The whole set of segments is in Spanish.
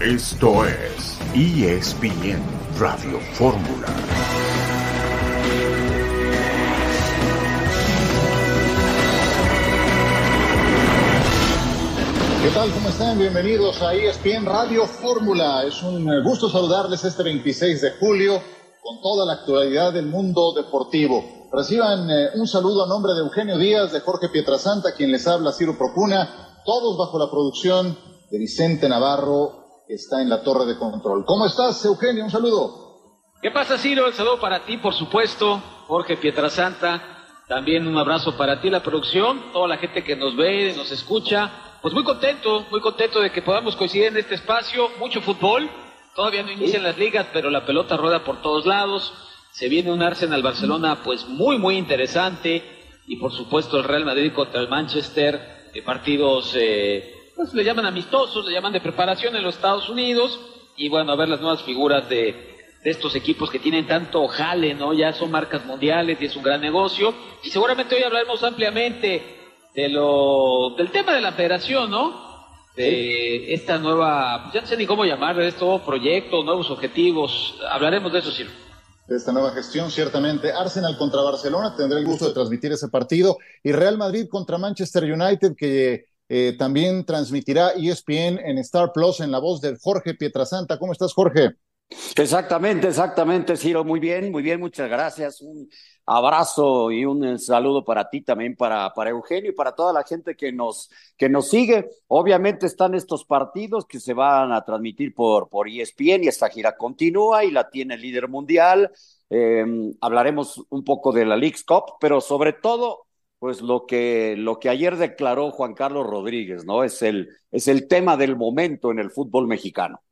Esto es ESPN Radio Fórmula. ¿Qué tal? ¿Cómo están? Bienvenidos a ESPN Radio Fórmula. Es un eh, gusto saludarles este 26 de julio con toda la actualidad del mundo deportivo. Reciban eh, un saludo a nombre de Eugenio Díaz, de Jorge Pietrasanta, quien les habla Ciro Procuna, todos bajo la producción de Vicente Navarro, está en la torre de control. ¿Cómo estás, Eugenio? Un saludo. ¿Qué pasa, Ciro? El saludo para ti, por supuesto, Jorge Pietrasanta. También un abrazo para ti, la producción, toda la gente que nos ve, nos escucha. Pues muy contento, muy contento de que podamos coincidir en este espacio. Mucho fútbol, Todavía no inician las ligas, pero la pelota rueda por todos lados. Se viene un Arsenal Barcelona pues muy muy interesante y por supuesto el Real Madrid contra el Manchester, eh, partidos eh, pues le llaman amistosos, le llaman de preparación en los Estados Unidos y bueno, a ver las nuevas figuras de, de estos equipos que tienen tanto jale, ¿no? Ya son marcas mundiales y es un gran negocio y seguramente hoy hablaremos ampliamente de lo del tema de la federación, ¿no? de esta nueva, ya no sé ni cómo llamar, esto proyecto, nuevos objetivos. Hablaremos de eso, sí. De esta nueva gestión, ciertamente. Arsenal contra Barcelona, tendré el gusto de transmitir ese partido. Y Real Madrid contra Manchester United, que eh, también transmitirá ESPN en Star Plus en la voz de Jorge Pietrasanta. ¿Cómo estás, Jorge? Exactamente, exactamente, Ciro. Muy bien, muy bien, muchas gracias. Un abrazo y un saludo para ti también, para, para Eugenio y para toda la gente que nos, que nos sigue. Obviamente están estos partidos que se van a transmitir por, por ESPN y esta gira continúa y la tiene el líder mundial. Em, hablaremos un poco de la League's Cup, pero sobre todo, pues lo que, lo que ayer declaró Juan Carlos Rodríguez, ¿no? Es el, es el tema del momento en el fútbol mexicano.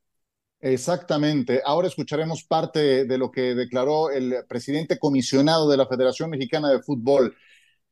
Exactamente. Ahora escucharemos parte de lo que declaró el presidente comisionado de la Federación Mexicana de Fútbol.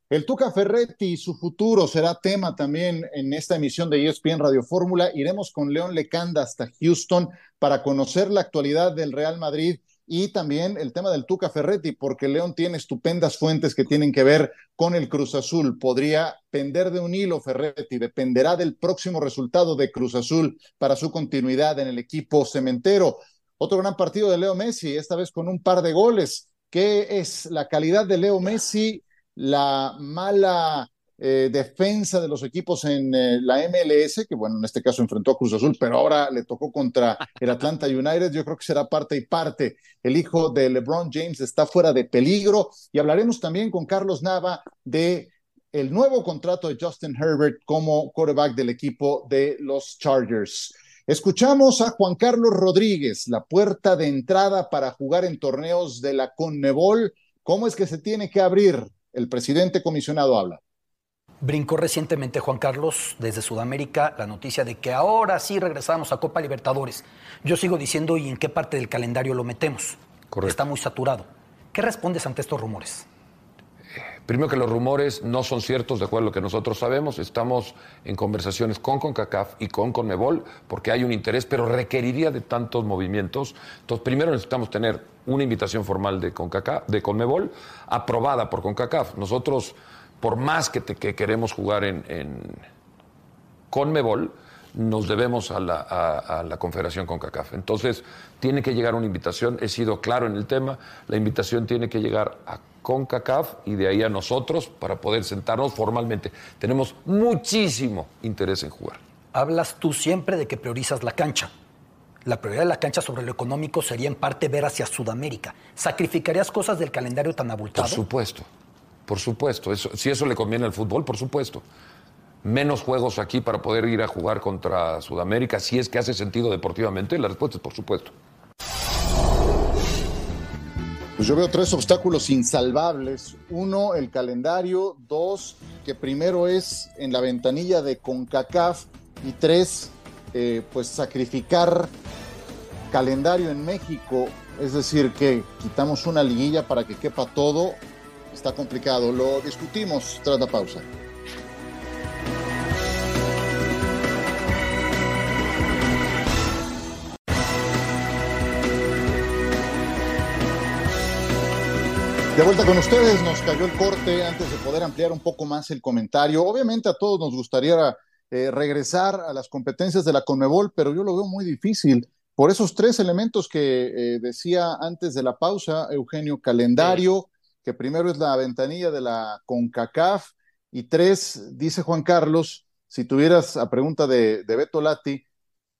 El Tuca Ferretti y su futuro será tema también en esta emisión de ESPN Radio Fórmula. Iremos con León Lecanda hasta Houston para conocer la actualidad del Real Madrid y también el tema del Tuca Ferretti, porque León tiene estupendas fuentes que tienen que ver con el Cruz Azul. Podría pender de un hilo Ferretti, dependerá del próximo resultado de Cruz Azul para su continuidad en el equipo cementero. Otro gran partido de Leo Messi, esta vez con un par de goles. ¿Qué es la calidad de Leo Messi? La mala eh, defensa de los equipos en eh, la MLS, que bueno, en este caso enfrentó a Cruz Azul, pero ahora le tocó contra el Atlanta United, yo creo que será parte y parte. El hijo de LeBron James está fuera de peligro y hablaremos también con Carlos Nava de el nuevo contrato de Justin Herbert como quarterback del equipo de los Chargers. Escuchamos a Juan Carlos Rodríguez, la puerta de entrada para jugar en torneos de la Conmebol. ¿Cómo es que se tiene que abrir? El presidente comisionado habla. Brincó recientemente Juan Carlos desde Sudamérica la noticia de que ahora sí regresamos a Copa Libertadores. Yo sigo diciendo, ¿y en qué parte del calendario lo metemos? Correcto. Está muy saturado. ¿Qué respondes ante estos rumores? Primero que los rumores no son ciertos de acuerdo a lo que nosotros sabemos. Estamos en conversaciones con CONCACAF y con CONMEBOL porque hay un interés, pero requeriría de tantos movimientos. Entonces, primero necesitamos tener una invitación formal de CONCACAF, de CONMEBOL, aprobada por CONCACAF. Nosotros por más que, queremos jugar en, en Conmebol, nos debemos a la, a, la Confederación CONCACAF. Entonces, tiene que llegar una invitación, he sido claro en el tema, la invitación tiene que llegar a CONCACAF y de ahí a nosotros para poder sentarnos formalmente. Tenemos muchísimo interés en jugar. Hablas tú siempre de que priorizas la cancha. La prioridad de la cancha sobre lo económico sería en parte ver hacia Sudamérica. ¿Sacrificarías cosas del calendario tan abultado? Por supuesto. Por supuesto, si eso le conviene al fútbol, por supuesto. Menos juegos aquí para poder ir a jugar contra Sudamérica, si es que hace sentido deportivamente, la respuesta es por supuesto. Pues yo veo tres obstáculos insalvables. Uno, el calendario. Dos, que primero es en la ventanilla de CONCACAF. Y tres, eh, pues sacrificar calendario en México. Es decir, que quitamos una liguilla para que quepa todo está complicado. Lo discutimos tras la pausa. De vuelta con ustedes, nos cayó el corte antes de poder ampliar un poco más el comentario. Obviamente a todos nos gustaría eh, regresar a las competencias de la Conmebol, pero yo lo veo muy difícil. Por esos tres elementos que eh, decía antes de la pausa, Eugenio, calendario, que primero es la ventanilla de la CONCACAF, y tres, dice Juan Carlos, si tuvieras, a pregunta de, de Beto Lati,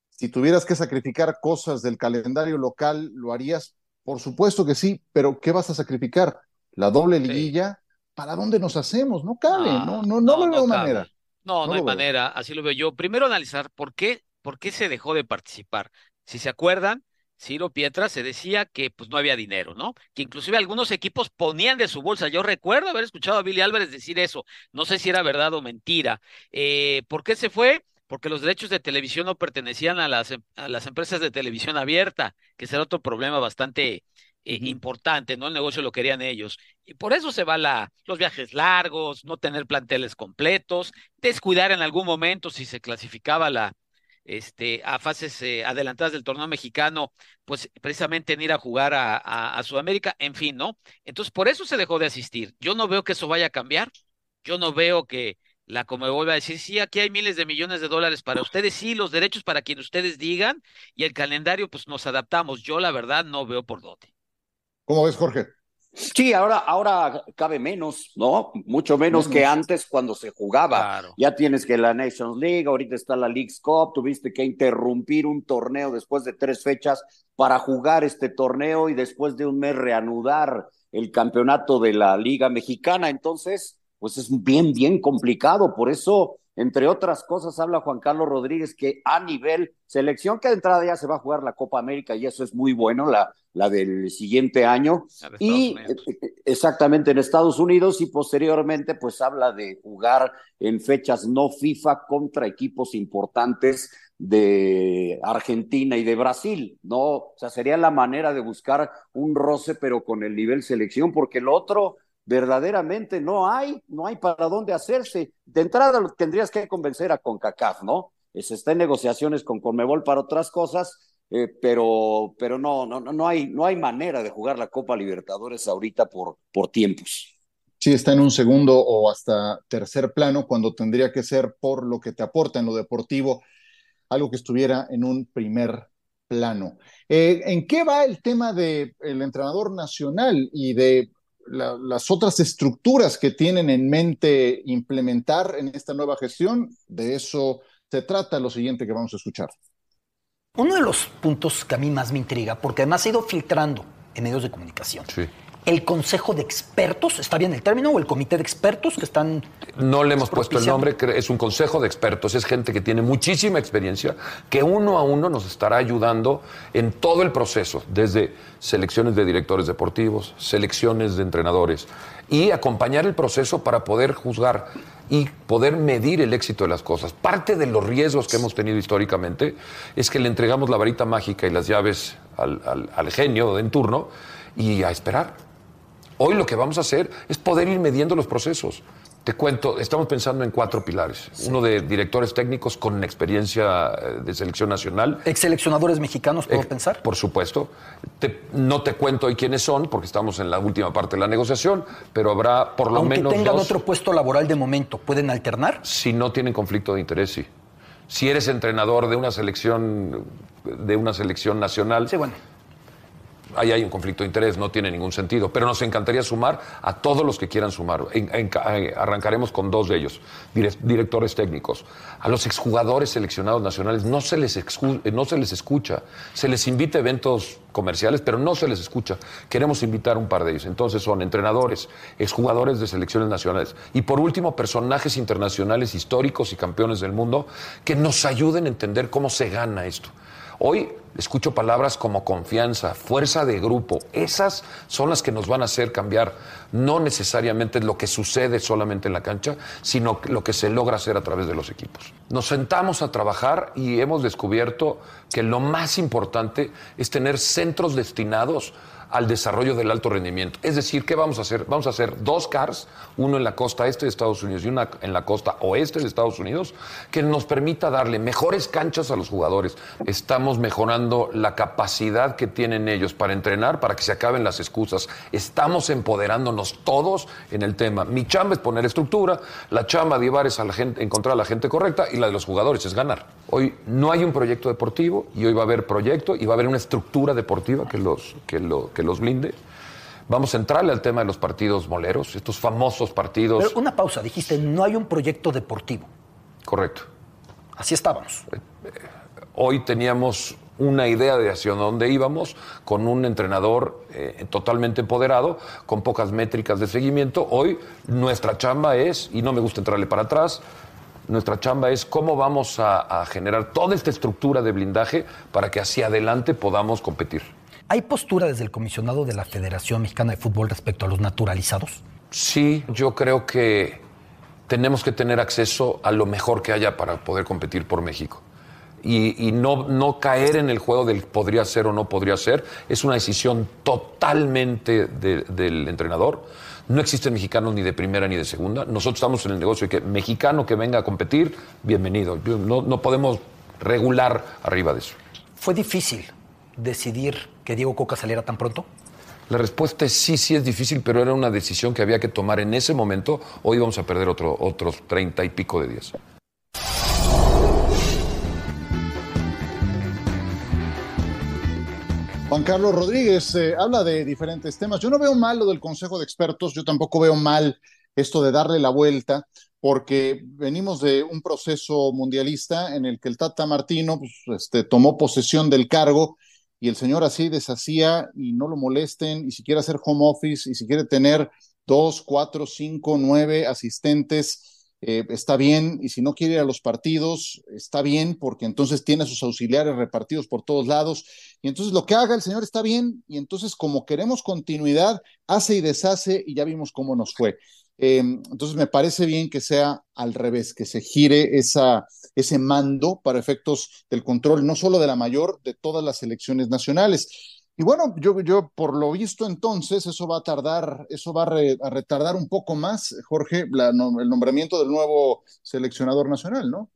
si tuvieras que sacrificar cosas del calendario local, ¿lo harías? Por supuesto que sí, pero ¿qué vas a sacrificar? ¿La doble liguilla? ¿Para dónde nos hacemos? No cabe, no, no, no, lo veo manera. No, no, hay manera, así lo veo yo. Primero analizar por qué, por qué se dejó de participar. Si se acuerdan, Ciro Pietra se decía que pues no había dinero, ¿no? Que inclusive algunos equipos ponían de su bolsa. Yo recuerdo haber escuchado a Billy Álvarez decir eso. No sé si era verdad o mentira. Eh, ¿Por qué se fue? porque los derechos de televisión no pertenecían a las, em, a las empresas de televisión abierta, que será otro problema bastante eh, importante, ¿no? El negocio lo querían ellos. Y por eso se va la, los viajes largos, no tener planteles completos, descuidar en algún momento si se clasificaba la, este, a fases eh, adelantadas del torneo mexicano, pues precisamente en ir a jugar a, Sudamérica, en fin, ¿no? Entonces, por eso se dejó de asistir. Yo no veo que eso vaya a cambiar. Yo no veo que, la como vuelve a decir, sí, aquí hay miles de millones de dólares para ustedes, sí, los derechos para quien ustedes digan, y el calendario, pues nos adaptamos. Yo, la verdad, no veo por dónde. ¿Cómo ves, Jorge? Sí, ahora, ahora cabe menos, ¿no? Mucho menos, que antes cuando se jugaba. Ya tienes que la Nations League, ahorita está la League's Cup, tuviste que interrumpir un torneo después de tres fechas para jugar este torneo y después de un mes reanudar el campeonato de la Liga Mexicana. Entonces, pues es bien, bien complicado. Por eso, entre otras cosas, habla Juan Carlos Rodríguez que a nivel selección, que de entrada ya se va a jugar la Copa América y eso es muy bueno, la, la del siguiente año. Y eh, eh, exactamente en Estados Unidos y posteriormente, pues habla de jugar en fechas no FIFA contra equipos importantes de Argentina y de Brasil, ¿no? O sea, sería la manera de buscar un roce, pero con el nivel selección, porque el otro verdaderamente no hay, no hay para dónde hacerse. De entrada tendrías que convencer a CONCACAF, ¿no? Se está en negociaciones con Conmebol para otras cosas, eh, pero, pero no, no, no, hay, no hay manera de jugar la Copa Libertadores ahorita por, por tiempos. Sí, está en un segundo o hasta tercer plano cuando tendría que ser por lo que te aporta en lo deportivo, algo que estuviera en un primer plano. Eh, ¿En qué va el tema del entrenador nacional y de las otras estructuras que tienen en mente implementar en esta nueva gestión. De eso se trata lo siguiente que vamos a escuchar. Uno de los puntos que a mí más me intriga, porque además ha ido filtrando en medios de comunicación, sí el Consejo de Expertos, ¿está bien el término? ¿O el Comité de Expertos que están... No le hemos puesto el nombre, es un Consejo de Expertos, es gente que tiene muchísima experiencia, que uno a uno nos estará ayudando en todo el proceso, desde selecciones de directores deportivos, selecciones de entrenadores, y acompañar el proceso para poder juzgar y poder medir el éxito de las cosas. Parte de los riesgos que hemos tenido históricamente es que le entregamos la varita mágica y las llaves al, al, al genio en turno y a esperar Hoy lo que vamos a hacer es poder ir midiendo los procesos. Te cuento, estamos pensando en cuatro pilares. Uno de directores técnicos con experiencia eh, de selección nacional. ¿Ex seleccionadores mexicanos, puedo pensar? Por supuesto. no te cuento hoy quiénes son, porque estamos en la última parte de la negociación, pero habrá por lo menos. Aunque tengan otro puesto laboral de momento, ¿pueden alternar? Si no tienen conflicto de interés, sí. Si eres entrenador de una selección, de una selección nacional. Sí, bueno ahí hay un conflicto de interés, no tiene ningún sentido. Pero nos encantaría sumar a todos los que quieran sumar. Eh, arrancaremos con dos de ellos, directores técnicos. A los exjugadores seleccionados nacionales no se, les eh, no se les escucha. Se les invita a eventos comerciales, pero no se les escucha. Queremos invitar un par de ellos. Entonces son entrenadores, exjugadores de selecciones nacionales. Y por último, personajes internacionales históricos y campeones del mundo que nos ayuden a entender cómo se gana esto. Hoy escucho palabras como confianza, fuerza de grupo. Esas son las que nos van a hacer cambiar. No necesariamente lo que sucede solamente en la cancha, sino lo que se logra hacer a través de los equipos. Nos sentamos a trabajar y hemos descubierto que lo más importante es tener centros destinados al desarrollo del alto rendimiento. Es decir, ¿qué vamos a hacer? Vamos a hacer dos CARs, uno en la costa este de Estados Unidos y una en la costa oeste de Estados Unidos, que nos permita darle mejores canchas a los jugadores. Estamos mejorando la capacidad que tienen ellos para entrenar, para que se acaben las excusas. Estamos empoderándonos todos en el tema. Mi chamba es poner estructura, la chamba de Ibar es la gente, encontrar a la gente correcta y la de los jugadores es ganar. Hoy no hay un proyecto deportivo y hoy va a haber proyecto y va a haber una estructura deportiva que los, que lo, que los blinde. Vamos a entrarle al tema de los partidos moleros, estos famosos partidos. Pero una pausa, dijiste, no hay un proyecto deportivo. Correcto. Así estábamos. Hoy teníamos una idea de hacia dónde íbamos, con un entrenador eh, totalmente empoderado, con pocas métricas de seguimiento. Hoy nuestra chamba es, y no me gusta entrarle para atrás, nuestra chamba es cómo vamos a, a generar toda esta estructura de blindaje para que hacia adelante podamos competir. ¿Hay postura desde el comisionado de la Federación Mexicana de Fútbol respecto a los naturalizados? Sí, yo creo que tenemos que tener acceso a lo mejor que haya para poder competir por México. Y, y no, no, caer en el juego del podría ser o no podría ser. Es una decisión totalmente de, del entrenador. No existen mexicanos ni de primera ni de segunda. Nosotros estamos en el negocio de que mexicano que venga a competir, bienvenido. No, no podemos regular arriba de eso. ¿Fue difícil decidir que Diego Coca saliera tan pronto? La respuesta es sí, sí es difícil, pero era una decisión que había que tomar en ese momento. Hoy vamos a perder otro, otros treinta y pico de días. Juan Carlos Rodríguez eh, habla de diferentes temas. Yo no veo mal lo del Consejo de Expertos, yo tampoco veo mal esto de darle la vuelta, porque venimos de un proceso mundialista en el que el Tata Martino pues, este, tomó posesión del cargo y el señor así deshacía y no lo molesten y si quiere hacer home office y si quiere tener dos, cuatro, cinco, nueve asistentes, eh, está bien, y si no quiere ir a los partidos, está bien, porque entonces tiene a sus auxiliares repartidos por todos lados, y entonces lo que haga el señor está bien, y entonces como queremos continuidad, hace y deshace, y ya vimos cómo nos fue. Eh, entonces me parece bien que sea al revés, que se gire esa, ese mando para efectos del control, no solo de la mayor, de todas las elecciones nacionales. Y bueno, yo, por lo visto entonces, eso va a tardar, eso va a, re, retardar un poco más, Jorge, la, no, el nombramiento del nuevo seleccionador nacional, ¿no?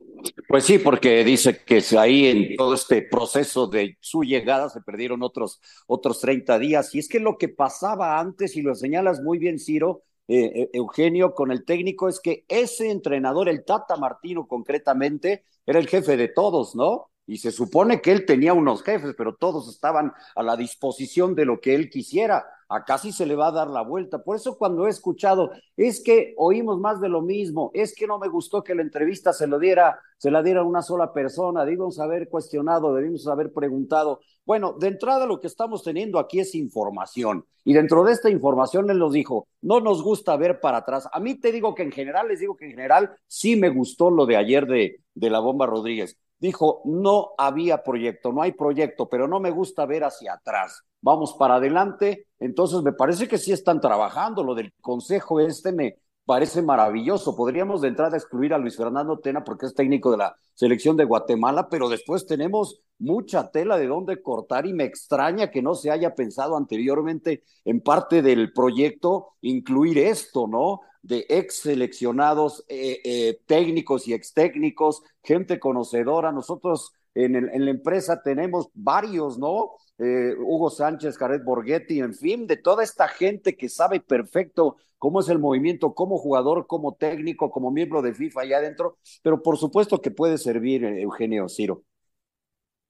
Pues sí, porque dice que ahí en todo este proceso de su llegada se perdieron otros, otros 30 días. Y es que lo que pasaba antes, y lo señalas muy bien, Ciro, eh, Eugenio, con el técnico, es que ese entrenador, el Tata Martino concretamente, era el jefe de todos, ¿no? Y se supone que él tenía unos jefes, pero todos estaban a la disposición de lo que él quisiera. Acá sí se le va a dar la vuelta. Por eso cuando he escuchado, es que oímos más de lo mismo, es que no me gustó que la entrevista se lo diera, se la diera una sola persona, debimos haber cuestionado, debimos haber preguntado. Bueno, de entrada lo que estamos teniendo aquí es información. Y dentro de esta información él nos dijo, no nos gusta ver para atrás. A mí te digo que en general, les digo que en general sí me gustó lo de ayer de, de la bomba Rodríguez dijo, no había proyecto, no hay proyecto, pero no me gusta ver hacia atrás. Vamos para adelante. Entonces me parece que sí están trabajando. Lo del consejo este me parece maravilloso. Podríamos de entrada excluir a Luis Fernando Tena porque es técnico de la selección de Guatemala, pero después tenemos mucha tela de dónde cortar y me extraña que no se haya pensado anteriormente en parte del proyecto incluir esto, ¿no? de ex seleccionados eh, eh, técnicos y ex técnicos, gente conocedora. Nosotros en, el, en la empresa tenemos varios, ¿no? Eh, Hugo Sánchez, Jared Borghetti, en fin, de toda esta gente que sabe perfecto cómo es el movimiento como jugador, como técnico, como miembro de FIFA allá adentro, pero por supuesto que puede servir Eugenio Ciro.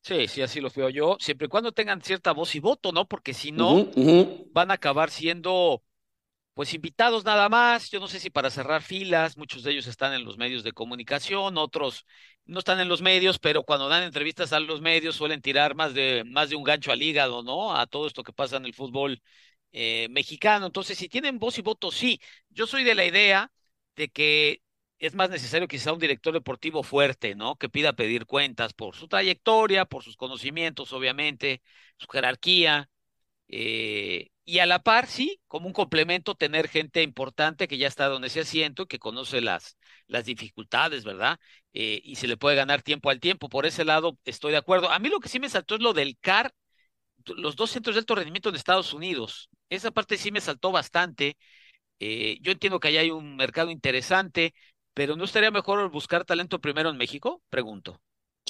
Sí, sí, así lo veo yo, siempre y cuando tengan cierta voz y voto, ¿no? Porque si no, uh -huh, uh -huh. van a acabar siendo pues invitados nada más, yo no sé si para cerrar filas, muchos de ellos están en los medios de comunicación, otros no están en los medios, pero cuando dan entrevistas a los medios suelen tirar más de, más de un gancho al hígado, ¿no? A todo esto que pasa en el fútbol eh, mexicano. Entonces, si tienen voz y voto, sí. Yo soy de la idea de que es más necesario quizá un director deportivo fuerte, ¿no? Que pida pedir cuentas por su trayectoria, por sus conocimientos, obviamente, su jerarquía, eh, y a la par, sí, como un complemento, tener gente importante que ya está donde se asiento, que conoce las, las dificultades, ¿verdad? Eh, y se le puede ganar tiempo al tiempo. Por ese lado, estoy de acuerdo. A mí lo que sí me saltó es lo del CAR, los dos centros de alto rendimiento en Estados Unidos. Esa parte sí me saltó bastante. Eh, yo entiendo que allá hay un mercado interesante, pero ¿no estaría mejor buscar talento primero en México? Pregunto.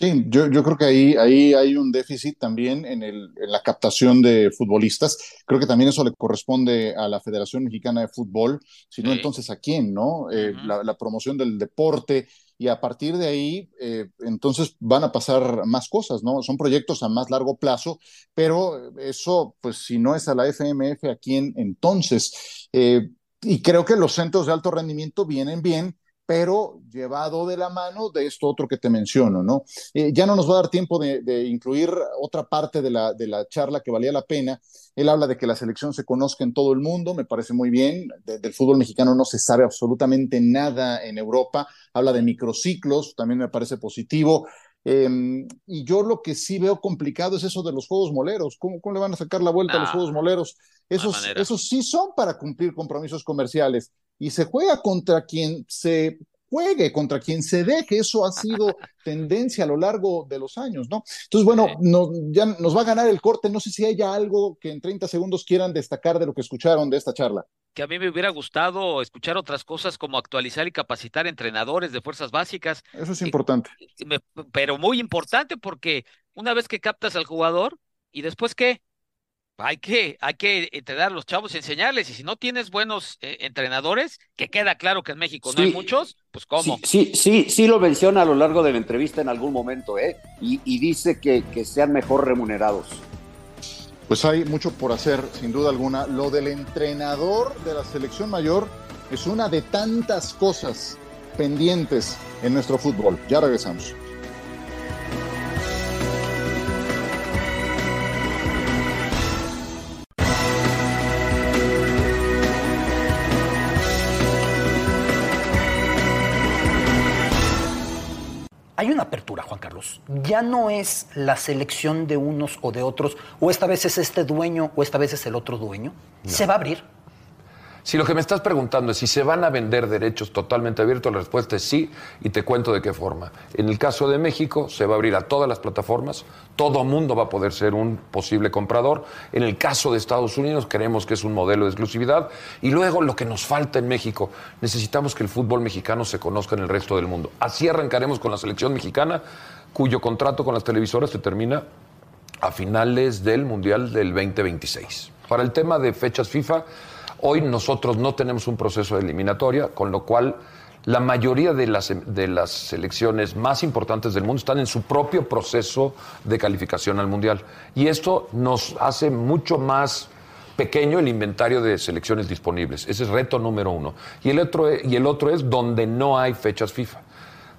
Sí, yo, yo creo que ahí, ahí hay un déficit también en, el, en la captación de futbolistas. Creo que también eso le corresponde a la Federación Mexicana de Fútbol, si no, Sí. entonces a quién, ¿no? Eh, la, la promoción del deporte y a partir de ahí, eh, entonces van a pasar más cosas, ¿no? Son proyectos a más largo plazo, pero eso, pues si no es a la FMF, ¿a quién entonces? Eh, y creo que los centros de alto rendimiento vienen bien, pero llevado de la mano de esto otro que te menciono, ¿no? Eh, ya no nos va a dar tiempo de, de incluir otra parte de la, de la charla que valía la pena. Él habla de que la selección se conozca en todo el mundo, me parece muy bien. De- del fútbol mexicano no se sabe absolutamente nada en Europa. Habla de microciclos, también me parece positivo. Eh, y yo lo que sí veo complicado es eso de los juegos moleros. ¿Cómo, cómo le van a sacar la vuelta a los Ah, juegos moleros? Esos, esos sí son para cumplir compromisos comerciales y se juega contra quien se juegue, contra quien se deje. Eso ha sido tendencia a lo largo de los años, ¿no? Entonces, bueno, ya nos va a ganar el corte. No sé si haya algo que en 30 segundos quieran destacar de lo que escucharon de esta charla. que a mí me hubiera gustado escuchar otras cosas como actualizar y capacitar entrenadores de fuerzas básicas, Eso es importante. pero muy importante porque una vez que captas al jugador y después qué, hay que, hay que entrenar a los chavos y enseñarles, y si no tienes buenos eh, entrenadores, que queda claro que en México no hay muchos, pues cómo. Sí, sí, sí, sí lo menciona a lo largo de la entrevista en algún momento, ¿eh? Y, y dice que, que sean mejor remunerados. Pues hay mucho por hacer, sin duda alguna. Lo del entrenador de la selección mayor es una de tantas cosas pendientes en nuestro fútbol. Ya regresamos. Juan Carlos. Ya no es la selección de unos o de otros, o esta vez es este dueño o esta vez es el otro dueño. Se va a abrir. Si lo que me estás preguntando es si se van a vender derechos totalmente abiertos, la respuesta es sí, y te cuento de qué forma. En el caso de México, se va a abrir a todas las plataformas, todo mundo va a poder ser un posible comprador. En el caso de Estados Unidos, creemos que es un modelo de exclusividad. Y luego, lo que nos falta en México, necesitamos que el fútbol mexicano se conozca en el resto del mundo. Así arrancaremos con la selección mexicana, cuyo contrato con las televisoras se termina a finales del Mundial del 2026. Para el tema de fechas FIFA, hoy nosotros no tenemos un proceso de eliminatoria, con lo cual la mayoría de las, de las selecciones más importantes del mundo están en su propio proceso de calificación al Mundial. Y esto nos hace mucho más pequeño el inventario de selecciones disponibles. Ese es reto número uno. Y el otro, y el otro es donde no hay fechas FIFA.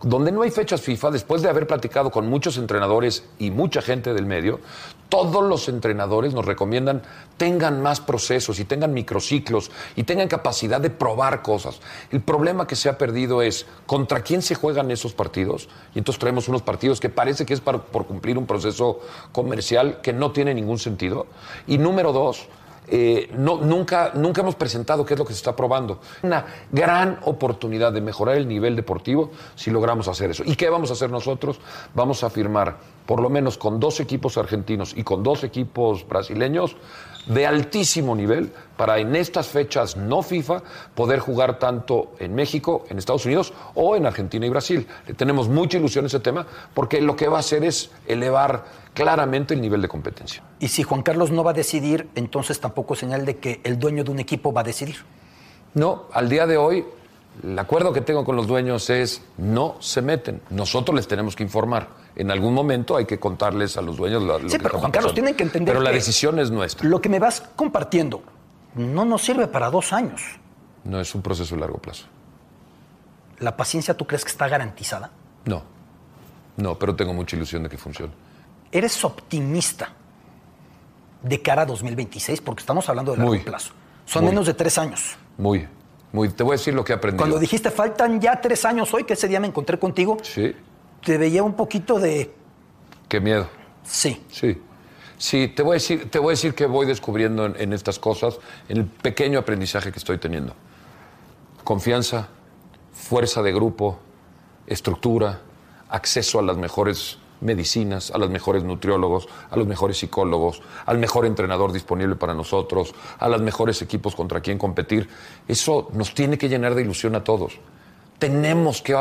Donde no hay fechas FIFA, después de haber platicado con muchos entrenadores y mucha gente del medio, todos los entrenadores nos recomiendan tengan más procesos y tengan microciclos y tengan capacidad de probar cosas. El problema que se ha perdido es contra quién se juegan esos partidos. Y entonces traemos unos partidos que parece que es para- por cumplir un proceso comercial que no tiene ningún sentido. Y número dos, eh, no, nunca, nunca hemos presentado qué es lo que se está probando. Una gran oportunidad de mejorar el nivel deportivo si logramos hacer eso. ¿Y qué vamos a hacer nosotros? Vamos a firmar, por lo menos con dos equipos argentinos y con dos equipos brasileños, de altísimo nivel para en estas fechas no FIFA poder jugar tanto en México, en Estados Unidos o en Argentina y Brasil. Le tenemos mucha ilusión a ese tema porque lo que va a hacer es elevar claramente el nivel de competencia. Y si Juan Carlos no va a decidir, entonces tampoco es señal de que el dueño de un equipo va a decidir. No, al día de hoy, el acuerdo que tengo con los dueños es no se meten. Nosotros les tenemos que informar. En algún momento hay que contarles a los dueños lo, lo Sí, que pero Juan Carlos, pasando. tienen que entender Pero la decisión es nuestra. Lo que me vas compartiendo no nos sirve para dos años. No es un proceso de largo plazo. ¿La paciencia tú crees que está garantizada? No. No, pero tengo mucha ilusión de que funcione. ¿Eres optimista de cara a 2026? Porque estamos hablando de largo Muy. plazo. Son Muy. menos de tres años. Muy, muy. Te voy a decir lo que he aprendido. Cuando dijiste faltan ya tres años hoy, que ese día me encontré contigo, Sí, te veía un poquito de qué miedo. sí. Sí. Sí, te voy a decir, te voy a decir que voy descubriendo en, en estas cosas, en el pequeño aprendizaje que estoy teniendo. Confianza, fuerza de grupo, estructura, acceso a las mejores medicinas, a los mejores nutriólogos, a los mejores psicólogos, al mejor entrenador disponible para nosotros, a los mejores equipos contra quien competir. Eso nos tiene que llenar de ilusión a todos. tenemos que,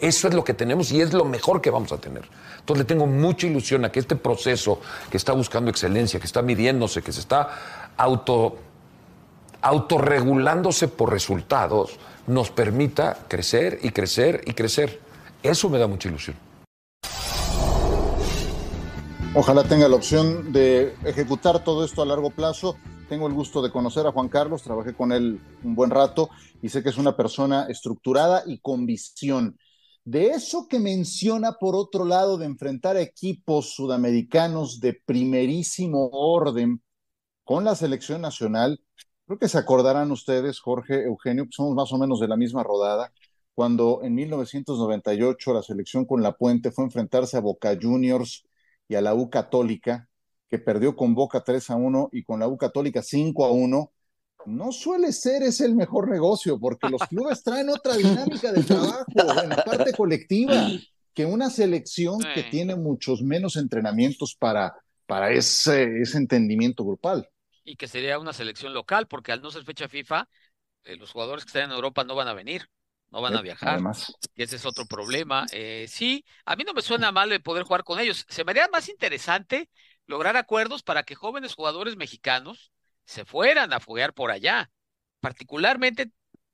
eso es lo que tenemos y es lo mejor que vamos a tener. Entonces le tengo mucha ilusión a que este proceso que está buscando excelencia, que está midiéndose, que se está auto, autorregulándose por resultados, nos permita crecer y crecer y crecer. Eso me da mucha ilusión. Ojalá tenga la opción de ejecutar todo esto a largo plazo. Tengo el gusto de conocer a Juan Carlos, trabajé con él un buen rato y sé que es una persona estructurada y con visión. De eso que menciona por otro lado de enfrentar equipos sudamericanos de primerísimo orden con la selección nacional, creo que se acordarán ustedes, Jorge, Eugenio, que somos más o menos de la misma rodada, cuando en 1998 la selección con La Puente fue a enfrentarse a Boca Juniors y a la U Católica, que perdió con Boca 3 a 1 y con la U Católica 5 a 1, no suele ser ese el mejor negocio, porque los clubes traen otra dinámica de trabajo en la parte colectiva que una selección que tiene muchos menos entrenamientos para, para ese, ese entendimiento grupal. Y que sería una selección local, porque al no ser fecha FIFA, eh, los jugadores que están en Europa no van a venir no van a viajar. Y ese es otro problema. Eh, sí, a mí no me suena mal el poder jugar con ellos. Se me haría más interesante lograr acuerdos para que jóvenes jugadores mexicanos se fueran a foguear por allá. Particularmente,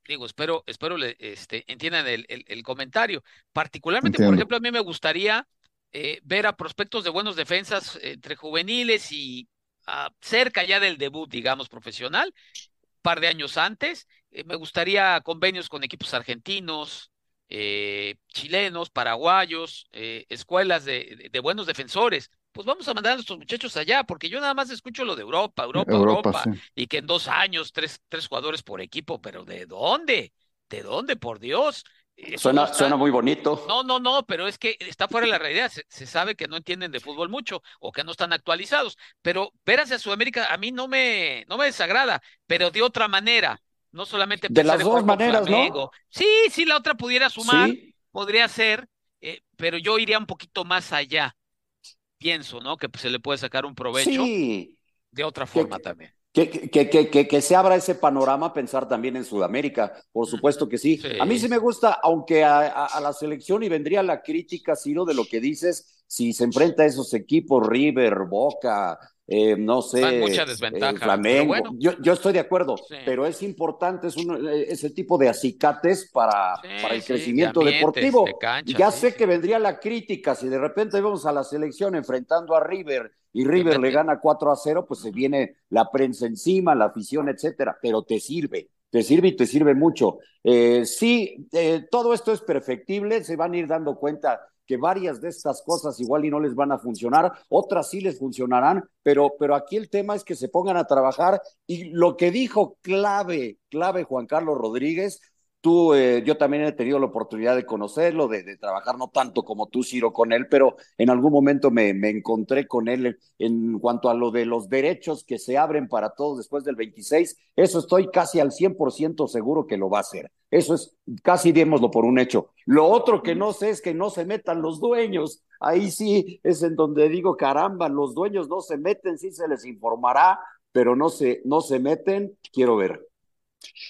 digo, espero, espero este, entiendan el, el, comentario. Particularmente, por ejemplo, a mí me gustaría eh, ver a prospectos de buenos defensas entre juveniles y ah, cerca ya del debut, digamos, profesional, par de años antes. Eh, me gustaría convenios con equipos argentinos, eh, chilenos, paraguayos, eh, escuelas de, buenos defensores. Pues vamos a mandar a nuestros muchachos allá, porque yo nada más escucho lo de Europa, Europa, Europa, y que en dos años tres, tres jugadores por equipo, pero ¿de dónde? ¿De dónde, por Dios? Suena, suena, muy bonito. No, no, no, pero es que está fuera de la realidad. Se, sabe que no entienden de fútbol mucho o que no están actualizados. Pero ver hacia Sudamérica a mí no me, no me desagrada, pero de otra manera. No solamente de las dos maneras, ¿no? Sí, sí, la otra pudiera sumar, podría ser, eh, pero yo iría un poquito más allá. Pienso, ¿no? Que se le puede sacar un provecho de otra forma también. Que, que, que, que, se abra ese panorama, pensar también en Sudamérica, por supuesto que sí. A mí sí me gusta, aunque a, la selección y vendría la crítica, Ciro, de lo que dices, si se enfrenta a esos equipos, River, Boca, eh, no sé, mucha desventaja, Flamengo. yo, yo, estoy de acuerdo, pero es importante, es un, eh, ese tipo de acicates para, para el crecimiento deportivo. ya sé que vendría la crítica, si de repente vamos a la selección enfrentando a River y River le gana 4 a 0, pues se viene la prensa encima, la afición, etcétera, pero te sirve. Te sirve y te sirve mucho. Eh, sí, todo esto es perfectible, se van a ir dando cuenta que varias de estas cosas igual y no les van a funcionar, otras sí les funcionarán, pero, pero aquí el tema es que se pongan a trabajar y lo que dijo clave, clave Juan Carlos Rodríguez, Tú, eh, yo también he tenido la oportunidad de conocerlo, de, trabajar no tanto como tú, Ciro, con él, pero en algún momento me, me, encontré con él en cuanto a lo de los derechos que se abren para todos después del 26. Eso estoy casi al 100% seguro que lo va a hacer. Eso es, casi démoslo por un hecho. Lo otro que no sé es que no se metan los dueños. Ahí sí es en donde digo, caramba, los dueños no se meten, sí se les informará, pero no se, no se meten, quiero ver.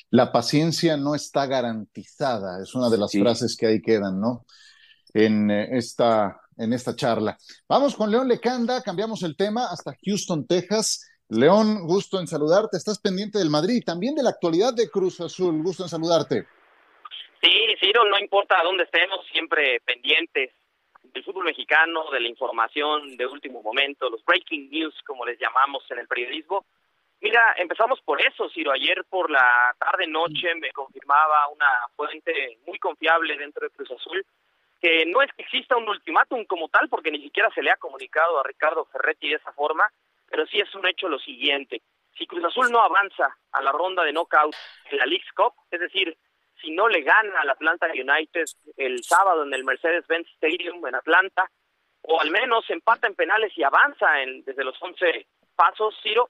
La paciencia no está garantizada, es una de las frases que ahí quedan, ¿no? En eh, esta, en esta charla. Vamos con León Lecanda, cambiamos el tema hasta Houston, Texas. León, gusto en saludarte. Estás pendiente del Madrid y también de la actualidad de Cruz Azul. Gusto en saludarte. Sí, Ciro, no importa dónde estemos, siempre pendientes del fútbol mexicano, de la información de último momento, los breaking news, como les llamamos en el periodismo. Mira, empezamos por eso, Ciro. Ayer por la tarde-noche me confirmaba una fuente muy confiable dentro de Cruz Azul que no es que exista un ultimátum como tal, porque ni siquiera se le ha comunicado a Ricardo Ferretti de esa forma, pero sí es un hecho lo siguiente. Si Cruz Azul no avanza a la ronda de knockout en la League Cup, es decir, si no le gana al Atlanta United el sábado en el Mercedes-Benz Stadium en Atlanta, o al menos empata en penales y avanza en, desde los 11 pasos, Ciro,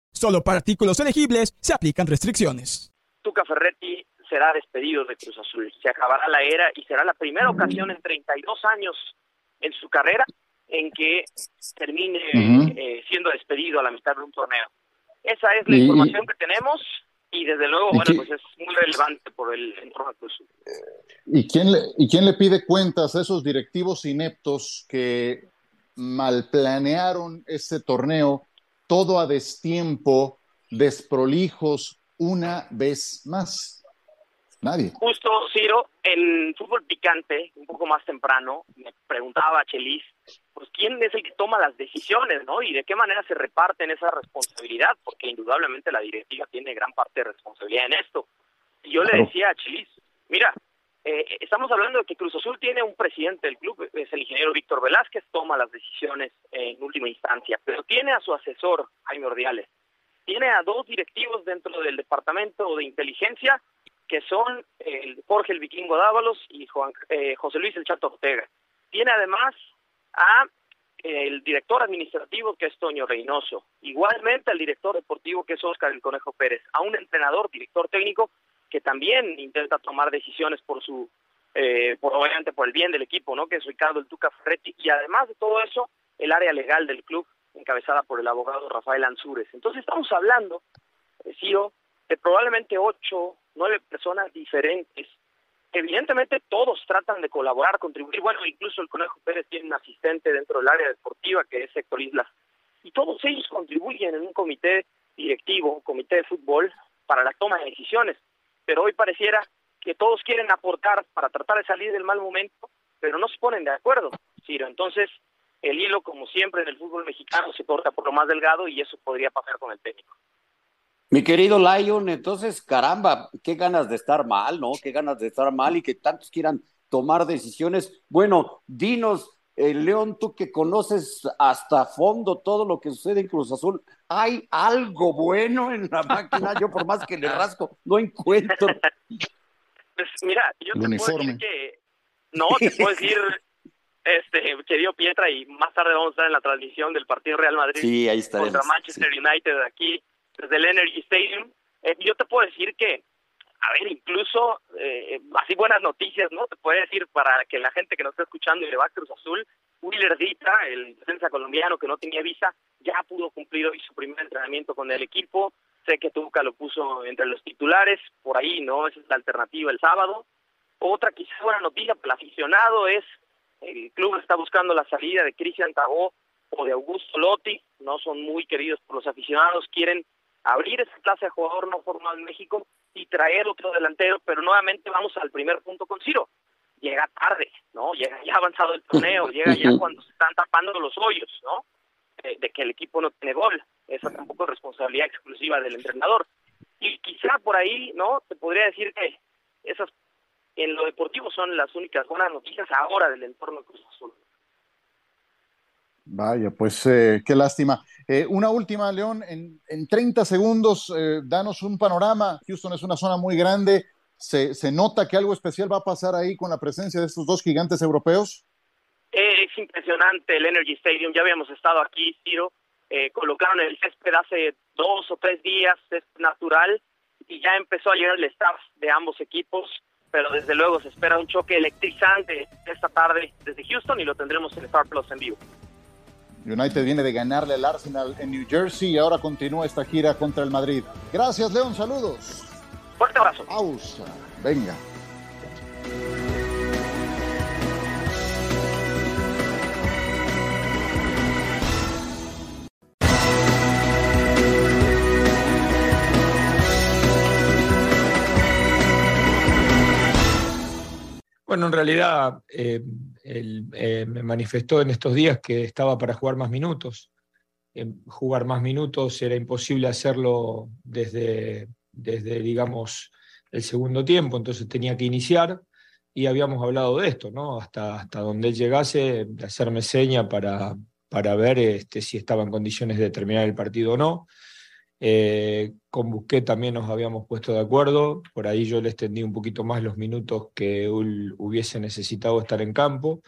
Solo para artículos elegibles se aplican restricciones. Tuca Ferretti será despedido de Cruz Azul. Se acabará la era y será la primera ocasión en 32 años en su carrera en que termine eh, siendo despedido a la mitad de un torneo. Esa es la información que tenemos y desde luego, bueno, pues es muy relevante por el entorno de Cruz Azul. ¿Y quién, le, ¿Y quién le pide cuentas a esos directivos ineptos que mal planearon ese torneo todo a destiempo, desprolijos una vez más. Nadie. Justo, Ciro, en fútbol picante, un poco más temprano, me preguntaba Chelis, pues quién es el que toma las decisiones, ¿no? Y de qué manera se reparten esa responsabilidad, porque indudablemente la directiva tiene gran parte de responsabilidad en esto. Y yo le decía a Chelis, mira, eh, estamos hablando de que Cruz Azul tiene un presidente del club, es el ingeniero Víctor Velázquez, toma las decisiones en última instancia, pero tiene a su asesor, Jaime Ordiales, tiene a dos directivos dentro del departamento de inteligencia, que son el Jorge el Vikingo Dávalos y Juan, eh, José Luis el Chato Ortega. Tiene además a el director administrativo que es Toño Reynoso, igualmente al director deportivo que es Oscar el Conejo Pérez, a un entrenador, director técnico que también intenta tomar decisiones por su, eh, por obviamente por el bien del equipo, ¿no? Que es Ricardo el Tuca Ferretti y además de todo eso, el área legal del club encabezada por el abogado Rafael Ansúrez. Entonces estamos hablando, eh, Ciro, de probablemente ocho, nueve personas diferentes. Evidentemente todos tratan de colaborar, contribuir. Bueno, incluso el Conejo Pérez tiene un asistente dentro del área deportiva que es Héctor Islas. Y todos ellos contribuyen en un comité directivo, un comité de fútbol, para la toma de decisiones pero hoy pareciera que todos quieren aportar para tratar de salir del mal momento, pero no se ponen de acuerdo, Ciro. Entonces, el hilo, como siempre en el fútbol mexicano, se corta por lo más delgado y eso podría pasar con el técnico. Mi querido Lion, entonces, caramba, qué ganas de estar mal, ¿no? Qué ganas de estar mal y que tantos quieran tomar decisiones. Bueno, dinos, eh, León, tú que conoces hasta fondo todo lo que sucede en Cruz Azul, ¿hay algo bueno en la máquina? Yo por más que le rasco, no encuentro. Pues mira, yo te puedo decir que, no, te puedo decir, este, querido Pietra, y más tarde vamos a estar en la transmisión del partido Real Madrid sí, ahí contra Manchester United aquí, desde el Energy Stadium. Eh, yo te puedo decir que a ver, incluso eh, así buenas noticias, ¿no? Te puede decir para que la gente que nos está escuchando y le va a Cruz Azul, Willer Dita, el defensa colombiano que no tenía visa, ya pudo cumplir hoy su primer entrenamiento con el equipo. Sé que Tuca lo puso entre los titulares, por ahí, ¿no? Esa es la alternativa el sábado. Otra quizás buena noticia para el aficionado es el club está buscando la salida de Cristian Tabó o de Augusto Lotti, no son muy queridos por los aficionados, quieren abrir esa clase de jugador no formado en México y traer otro delantero, pero nuevamente vamos al primer punto con Ciro. Llega tarde, ¿no? Llega ya avanzado el torneo, llega ya cuando se están tapando los hoyos, ¿no? de que el equipo no tiene gol. Esa tampoco es responsabilidad exclusiva del entrenador. Y quizá por ahí, ¿no? Te podría decir que esas en lo deportivo son las únicas buenas noticias ahora del entorno de Cruz Azul. Vaya, pues eh, qué lástima. Eh, una última, León, en, en 30 segundos, eh, danos un panorama. Houston es una zona muy grande. ¿Se, ¿Se, nota que algo especial va a pasar ahí con la presencia de estos dos gigantes europeos? es impresionante el Energy Stadium. Ya habíamos estado aquí, Ciro. colocaron el césped hace dos o tres días, es natural, y ya empezó a llegar el staff de ambos equipos pero desde luego se espera un choque electrizante esta tarde desde Houston y lo tendremos en Star Plus en vivo. United viene de ganarle al Arsenal en New Jersey y ahora continúa esta gira contra el Madrid. Gracias, León. Saludos. Fuerte abrazo. Pausa. Venga. Bueno, en realidad, eh, él eh, me manifestó en estos días que estaba para jugar más minutos. jugar más minutos era imposible hacerlo desde, desde, digamos, el segundo tiempo, entonces tenía que iniciar y habíamos hablado de esto, ¿no? Hasta, hasta donde él llegase, de hacerme seña para, para ver este, si estaba en condiciones de terminar el partido o no. Eh, con Busquet también nos habíamos puesto de acuerdo, por ahí yo le extendí un poquito más los minutos que él hubiese necesitado estar en campo.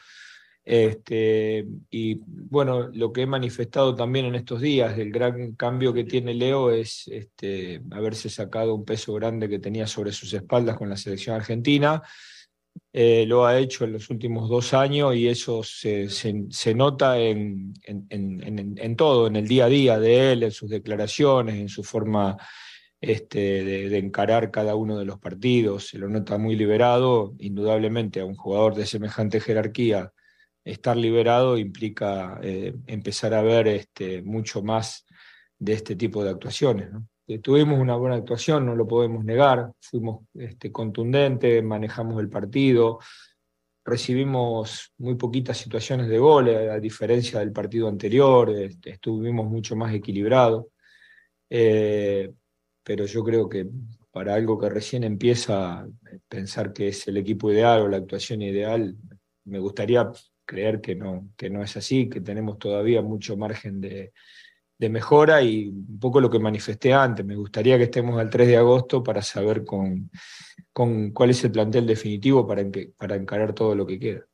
Este, y bueno, lo que he manifestado también en estos días, el gran cambio que tiene Leo es este, haberse sacado un peso grande que tenía sobre sus espaldas con la selección argentina eh, lo ha hecho en los últimos dos años y eso se, se, nota en, en, en, todo, en el día a día de él, en sus declaraciones, en su forma este, de, encarar cada uno de los partidos. Se lo nota muy liberado, indudablemente a un jugador de semejante jerarquía. Estar liberado implica eh, empezar a ver este, mucho más de este tipo de actuaciones. Eh, tuvimos una buena actuación, no lo podemos negar, fuimos este, contundentes, manejamos el partido, recibimos muy poquitas situaciones de gol, a diferencia del partido anterior, este, estuvimos mucho más equilibrados, eh, pero yo creo que para algo que recién empieza, pensar que es el equipo ideal o la actuación ideal, me gustaría creer que no, que no es así, que tenemos todavía mucho margen de, de mejora y un poco lo que manifesté antes. Me gustaría que estemos al 3 de agosto para saber con, con cuál es el plantel definitivo para, para encarar todo lo que queda.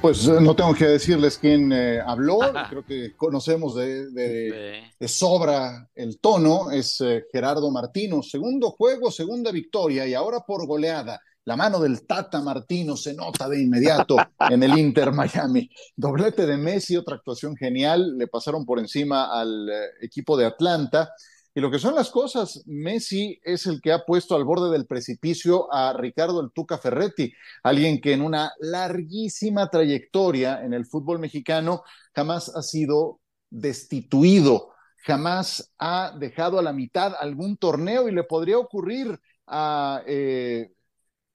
Pues eh, no tengo que decirles quién eh, habló, creo que conocemos de, de, sobra el tono, es eh, Gerardo Martino, segundo juego, segunda victoria y ahora por goleada la mano del Tata Martino se nota de inmediato en el Inter Miami. Doblete de Messi, otra actuación genial. Le pasaron por encima al eh, equipo de Atlanta. Y lo que son las cosas, Messi es el que ha puesto al borde del precipicio a Ricardo el Tuca Ferretti, alguien que en una larguísima trayectoria en el fútbol mexicano jamás ha sido destituido, jamás ha dejado a la mitad algún torneo y le podría ocurrir a eh,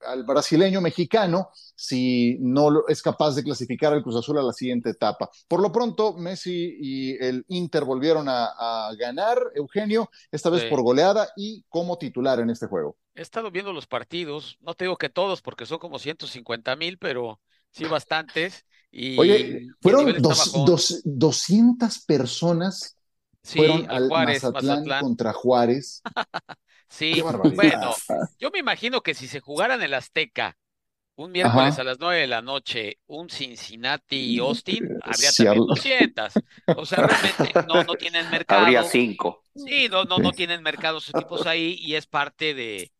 al brasileño mexicano si no es capaz de clasificar al Cruz Azul a la siguiente etapa. Por lo pronto, Messi y el Inter volvieron a, ganar, Eugenio, esta vez por goleada y como titular en este juego. He estado viendo los partidos, no te digo que todos porque son como 150 mil, pero sí bastantes. Y Oye, fueron 200 personas fueron al Mazatlán, contra Juárez. Sí, bueno, yo me imagino que si se jugaran en el Azteca un miércoles a las nueve de la noche, un Cincinnati y Austin, habría también 200. O sea, realmente no, no tienen mercado. Habría cinco. Sí, no, no, no tienen mercado esos equipos ahí y es parte de,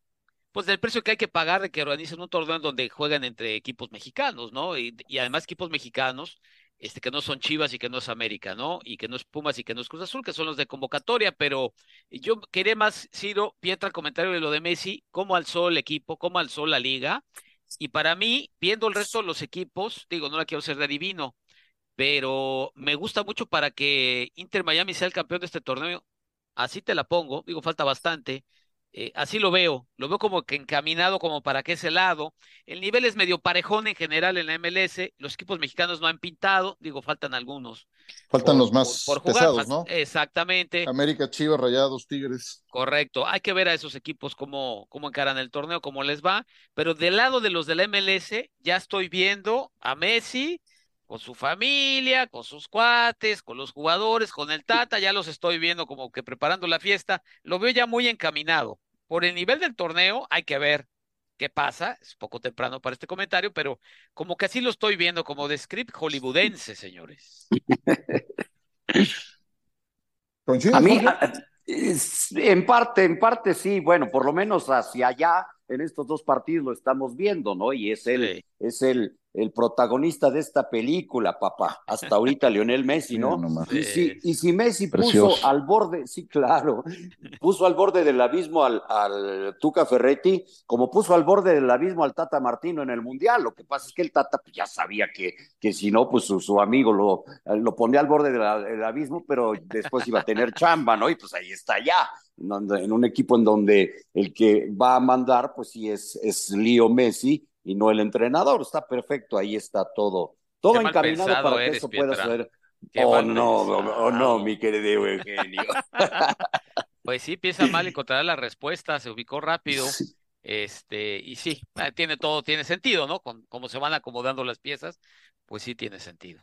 pues del precio que hay que pagar de que organicen un torneo en donde juegan entre equipos mexicanos, ¿no? Y, y además equipos mexicanos este, que no son Chivas y que no es América, ¿no? Y que no es Pumas y que no es Cruz Azul, que son los de convocatoria, pero yo quería más, Ciro, Pietra, el comentario de lo de Messi, cómo alzó el equipo, cómo alzó la liga, y para mí, viendo el resto de los equipos, digo, no la quiero ser de adivino, pero me gusta mucho para que Inter Miami sea el campeón de este torneo, así te la pongo, digo, falta bastante, eh, así lo veo, lo veo como que encaminado como para que ese lado. El nivel es medio parejón en general en la MLS, los equipos mexicanos no han pintado, digo, faltan algunos. Faltan los más pesados, ¿no? Exactamente. América, Chivas, Rayados, Tigres. Correcto, hay que ver a esos equipos cómo, cómo encaran el torneo, cómo les va, pero del lado de los de la MLS ya estoy viendo a Messi con su familia, con sus cuates, con los jugadores, con el Tata, ya los estoy viendo como que preparando la fiesta, lo veo ya muy encaminado. Por el nivel del torneo hay que ver qué pasa, es poco temprano para este comentario, pero como que así lo estoy viendo, como de script hollywoodense, señores. A mí, en parte, en parte sí, bueno, por lo menos hacia allá, en estos dos partidos lo estamos viendo, ¿no? Y es el, es el, el protagonista de esta película, papá. Hasta ahorita Lionel Messi, ¿no? y, si, y si Messi puso al borde, sí, claro, puso al borde del abismo al, al, Tuca Ferretti, como puso al borde del abismo al Tata Martino en el Mundial. Lo que pasa es que el Tata pues, ya sabía que, que si no, pues su, amigo lo, lo ponía al borde del abismo, pero después iba a tener chamba, ¿no? Y pues ahí está ya. En un equipo en donde el que va a mandar, pues sí es, es Leo Messi, y no el entrenador. Está perfecto, ahí está todo, todo encaminado para que eso pueda ser. oh no, oh no, mi querido Eugenio. pues sí, piensa mal encontrar la respuesta, se ubicó rápido. Este, y sí, ah, tiene todo, tiene sentido, ¿no? Con cómo se van acomodando las piezas, pues sí tiene sentido.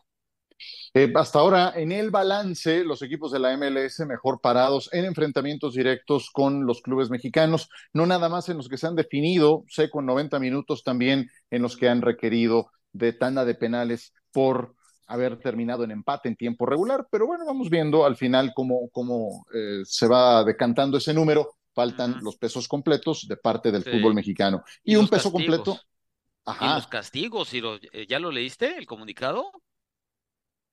Eh, hasta ahora, en el balance, los equipos de la MLS mejor parados en enfrentamientos directos con los clubes mexicanos, no nada más en los que se han definido, sé, con 90 minutos también en los que han requerido de tanda de penales por haber terminado en empate en tiempo regular, pero bueno, vamos viendo al final cómo, cómo eh, se va decantando ese número. Faltan los pesos completos de parte del fútbol mexicano. Y, un peso completo. Ajá. Y los castigos, eh, ¿ya lo leíste el comunicado?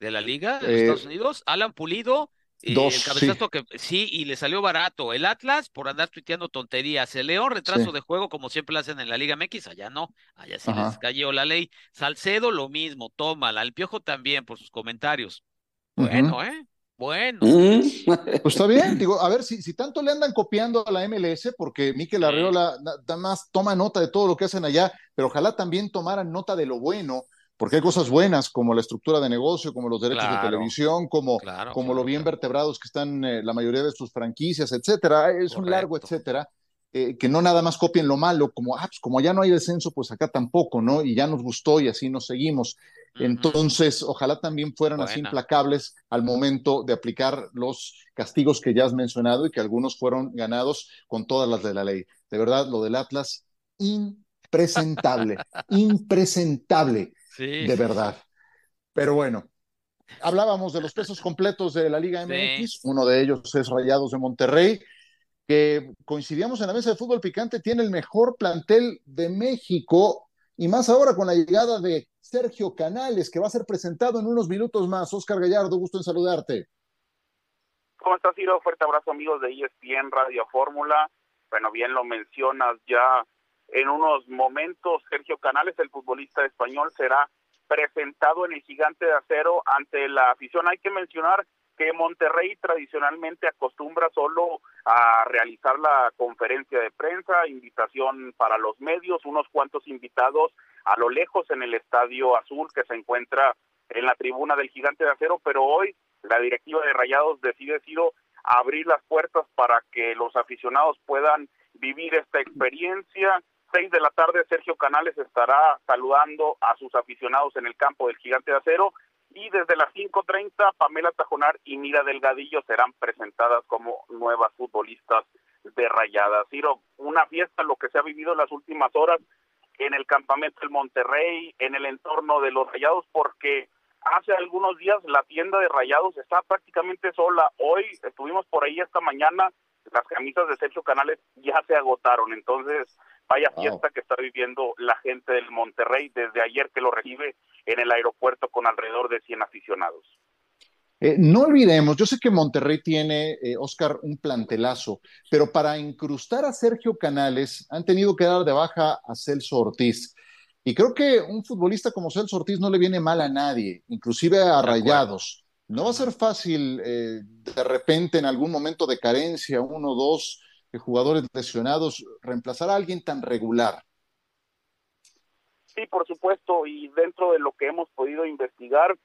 De la liga de Estados Unidos, Alan Pulido, y el cabezazo que sí, y le salió barato. El Atlas por andar tuiteando tonterías. El León, retraso de juego, como siempre lo hacen en la Liga MX, allá no, allá sí les cayó la ley. Salcedo, lo mismo, tómala. El Piojo también por sus comentarios. Bueno, ¿eh? Bueno. Pues está bien, digo, a ver, si, si tanto le andan copiando a la MLS, porque Miquel Arreola nada más toma nota de todo lo que hacen allá, pero ojalá también tomaran nota de lo bueno porque hay cosas buenas como la estructura de negocio, como los derechos de televisión, como, como lo bien vertebrados que están eh, la mayoría de sus franquicias, etcétera. Es un largo etcétera. Eh, que no nada más copien lo malo, como, ah, pues como ya no hay descenso, pues acá tampoco, ¿no? Y ya nos gustó y así nos seguimos. Entonces, ojalá también fueran así implacables al momento de aplicar los castigos que ya has mencionado y que algunos fueron ganados con todas las de la ley. De verdad, lo del Atlas, impresentable, impresentable de verdad. Pero bueno, hablábamos de los pesos completos de la Liga MX, uno de ellos es Rayados de Monterrey, que coincidíamos en la mesa de fútbol picante, tiene el mejor plantel de México y más ahora con la llegada de Sergio Canales, que va a ser presentado en unos minutos más. Oscar Gallardo, gusto en saludarte. ¿Cómo estás, Ciro? Fuerte abrazo, amigos de ESPN Radio Fórmula. Bueno, bien lo mencionas ya en unos momentos, Sergio Canales, el futbolista español, será presentado en el Gigante de Acero ante la afición. Hay que mencionar que Monterrey tradicionalmente acostumbra solo a realizar la conferencia de prensa, invitación para los medios, unos cuantos invitados a lo lejos en el Estadio Azul que se encuentra en la tribuna del Gigante de Acero, pero hoy la directiva de Rayados decide sido abrir las puertas para que los aficionados puedan vivir esta experiencia, seis de la tarde, Sergio Canales estará saludando a sus aficionados en el campo del Gigante de Acero y desde las 5.30 Pamela Tajonar y Mira Delgadillo serán presentadas como nuevas futbolistas de Rayadas. Ciro, una fiesta lo que se ha vivido en las últimas horas en el campamento del Monterrey, en el entorno de los Rayados, porque hace algunos días la tienda de Rayados está prácticamente sola. Hoy estuvimos por ahí esta mañana, las camisas de Sergio Canales ya se agotaron, entonces Vaya fiesta que está viviendo la gente del Monterrey desde ayer que lo recibe en el aeropuerto con alrededor de 100 aficionados. Eh, no olvidemos, yo sé que Monterrey tiene, eh, Oscar, un plantelazo, pero para incrustar a Sergio Canales han tenido que dar de baja a Celso Ortiz. Y creo que un futbolista como Celso Ortiz no le viene mal a nadie, inclusive a Rayados. No va a ser fácil eh, de repente en algún momento de carencia, uno o dos, jugadores lesionados, reemplazar a alguien tan regular. Sí, por supuesto, y dentro de lo que hemos podido investigar,